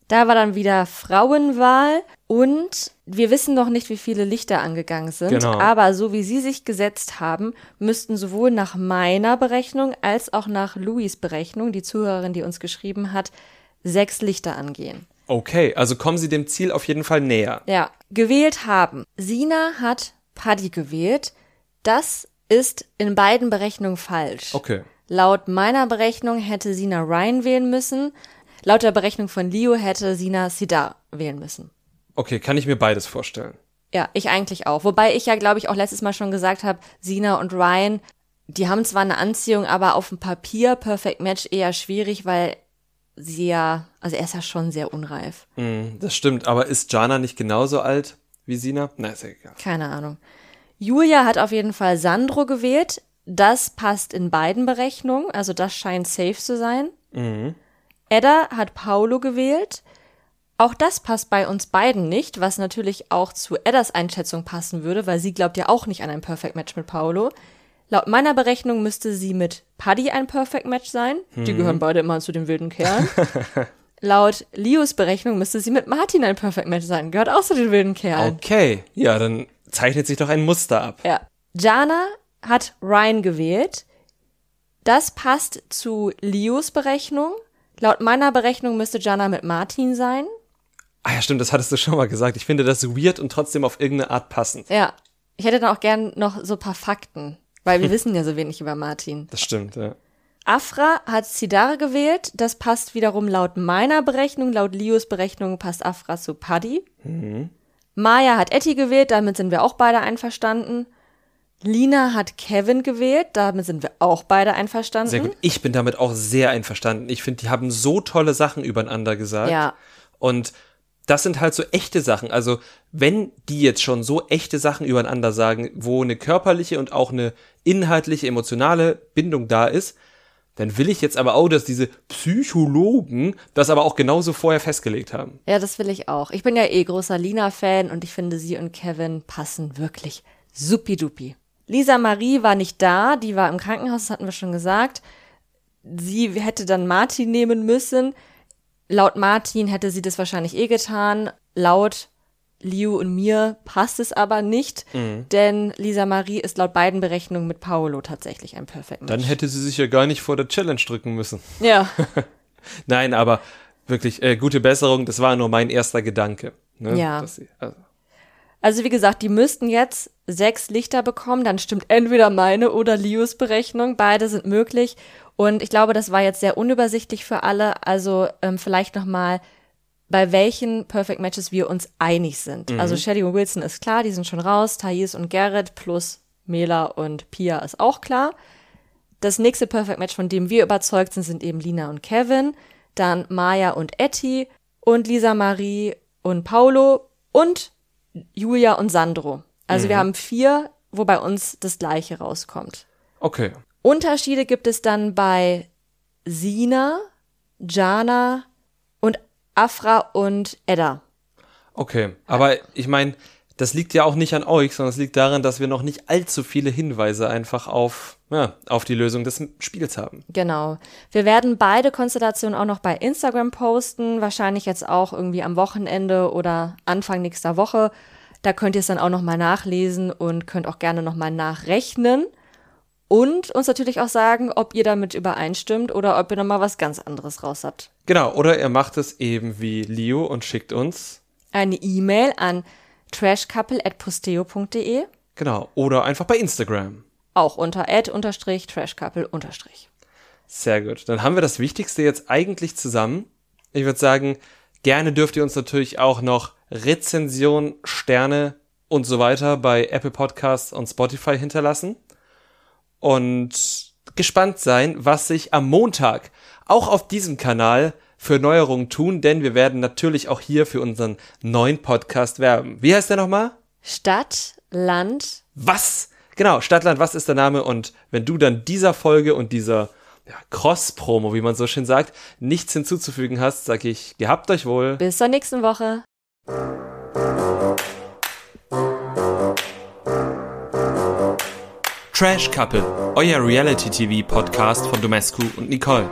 [SPEAKER 2] Da war dann wieder Frauenwahl und wir wissen noch nicht, wie viele Lichter angegangen sind. Genau. Aber so wie Sie sich gesetzt haben, müssten sowohl nach meiner Berechnung als auch nach Louis Berechnung, die Zuhörerin, die uns geschrieben hat, sechs Lichter angehen.
[SPEAKER 1] Okay, also kommen Sie dem Ziel auf jeden Fall näher.
[SPEAKER 2] Ja, gewählt haben. Sina hat Paddy gewählt. Das ist in beiden Berechnungen falsch.
[SPEAKER 1] Okay.
[SPEAKER 2] Laut meiner Berechnung hätte Sina Ryan wählen müssen. Laut der Berechnung von Leo hätte Sina Sidar wählen müssen.
[SPEAKER 1] Okay, kann ich mir beides vorstellen.
[SPEAKER 2] Ja, ich eigentlich auch. Wobei ich ja, glaube ich, auch letztes Mal schon gesagt habe, Sina und Ryan, die haben zwar eine Anziehung, aber auf dem Papier Perfect Match eher schwierig, weil ja, also er ist ja schon sehr unreif.
[SPEAKER 1] Mm, das stimmt, aber ist Jana nicht genauso alt wie Sina? Na, ist ja egal.
[SPEAKER 2] Keine Ahnung. Julia hat auf jeden Fall Sandro gewählt. Das passt in beiden Berechnungen, also das scheint safe zu sein.
[SPEAKER 1] Mhm.
[SPEAKER 2] Edda hat Paolo gewählt. Auch das passt bei uns beiden nicht, was natürlich auch zu Eddas Einschätzung passen würde, weil sie glaubt ja auch nicht an ein Perfect Match mit Paolo. Laut meiner Berechnung müsste sie mit Paddy ein Perfect Match sein. Die gehören beide immer zu den wilden Kerlen. *laughs* Laut Leos Berechnung müsste sie mit Martin ein Perfect Match sein. Gehört auch zu den wilden Kerlen.
[SPEAKER 1] Okay, ja, dann zeichnet sich doch ein Muster ab.
[SPEAKER 2] Ja. Jana hat Ryan gewählt. Das passt zu Leos Berechnung. Laut meiner Berechnung müsste Jana mit Martin sein.
[SPEAKER 1] Ah ja, stimmt, das hattest du schon mal gesagt. Ich finde das weird und trotzdem auf irgendeine Art passend.
[SPEAKER 2] Ja. Ich hätte dann auch gern noch so ein paar Fakten, weil wir wissen ja so wenig über Martin.
[SPEAKER 1] Das stimmt, ja.
[SPEAKER 2] Afra hat Sidare gewählt. Das passt wiederum laut meiner Berechnung. Laut Leos Berechnung passt Afra zu Paddy. Maya hat Etty gewählt. Damit sind wir auch beide einverstanden. Lina hat Kevin gewählt. Damit sind wir auch beide einverstanden.
[SPEAKER 1] Sehr gut. Ich bin damit auch sehr einverstanden. Ich finde, die haben so tolle Sachen übereinander gesagt.
[SPEAKER 2] Ja.
[SPEAKER 1] Und das sind halt so echte Sachen. Also, wenn die jetzt schon so echte Sachen übereinander sagen, wo eine körperliche und auch eine inhaltliche, emotionale Bindung da ist, dann will ich jetzt aber auch, dass diese Psychologen das aber auch genauso vorher festgelegt haben.
[SPEAKER 2] Ja, das will ich auch. Ich bin ja eh großer Lina-Fan und ich finde, sie und Kevin passen wirklich supidupi. Lisa Marie war nicht da, die war im Krankenhaus, das hatten wir schon gesagt. Sie hätte dann Martin nehmen müssen. Laut Martin hätte sie das wahrscheinlich eh getan. Laut Liu und mir passt es aber nicht, denn Lisa Marie ist laut beiden Berechnungen mit Paolo tatsächlich ein Perfect Match.
[SPEAKER 1] Dann hätte sie sich ja gar nicht vor der Challenge drücken müssen.
[SPEAKER 2] ja, *laughs*
[SPEAKER 1] Nein, aber wirklich, äh, gute Besserung, das war nur mein erster Gedanke. Ne?
[SPEAKER 2] Ja.
[SPEAKER 1] Dass sie, also,
[SPEAKER 2] Also wie gesagt, die müssten jetzt sechs Lichter bekommen, dann stimmt entweder meine oder Lius Berechnung. Beide sind möglich. Und ich glaube, das war jetzt sehr unübersichtlich für alle. Also ähm, vielleicht nochmal, bei welchen Perfect Matches wir uns einig sind. Also Shelly und Wilson ist klar, die sind schon raus. Thais und Garrett plus Mela und Pia ist auch klar. Das nächste Perfect Match, von dem wir überzeugt sind, sind eben Lina und Kevin, dann Maya und Etty und Lisa Marie und Paulo und Julia und Sandro. Also wir haben vier, wo bei uns das gleiche rauskommt.
[SPEAKER 1] okay.
[SPEAKER 2] Unterschiede gibt es dann bei Sina, Jana und Afra und Edda.
[SPEAKER 1] Okay, aber ich meine, das liegt ja auch nicht an euch, sondern es liegt daran, dass wir noch nicht allzu viele Hinweise einfach auf, ja, auf die Lösung des Spiels haben.
[SPEAKER 2] Genau. Wir werden beide Konstellationen auch noch bei Instagram posten, wahrscheinlich jetzt auch irgendwie am Wochenende oder Anfang nächster Woche. Da könnt ihr es dann auch nochmal nachlesen und könnt auch gerne nochmal nachrechnen. Und uns natürlich auch sagen, ob ihr damit übereinstimmt oder ob ihr nochmal was ganz anderes raus habt.
[SPEAKER 1] Genau, oder ihr macht es eben wie Leo und schickt uns,
[SPEAKER 2] Eine E-Mail an trashcouple.posteo.de,
[SPEAKER 1] genau, oder einfach bei Instagram.
[SPEAKER 2] Auch unter ad unterstrich trashcouple unterstrich.
[SPEAKER 1] Sehr gut. Dann haben wir das Wichtigste jetzt eigentlich zusammen. Ich würde sagen, gerne dürft ihr uns natürlich auch noch Rezension, Sterne und so weiter bei Apple Podcasts und Spotify hinterlassen. Und gespannt sein, was sich am Montag auch auf diesem Kanal für Neuerungen tun, denn wir werden natürlich auch hier für unseren neuen Podcast werben. Wie heißt der nochmal?
[SPEAKER 2] Stadt, Land,
[SPEAKER 1] Was? Genau, Stadtland, was ist der Name? Und wenn du dann dieser Folge und dieser ja, Cross-Promo, wie man so schön sagt, nichts hinzuzufügen hast, sag ich, gehabt euch wohl.
[SPEAKER 2] bis zur nächsten Woche.
[SPEAKER 1] Trash Couple, euer Reality-TV-Podcast von Domescu und Nicole.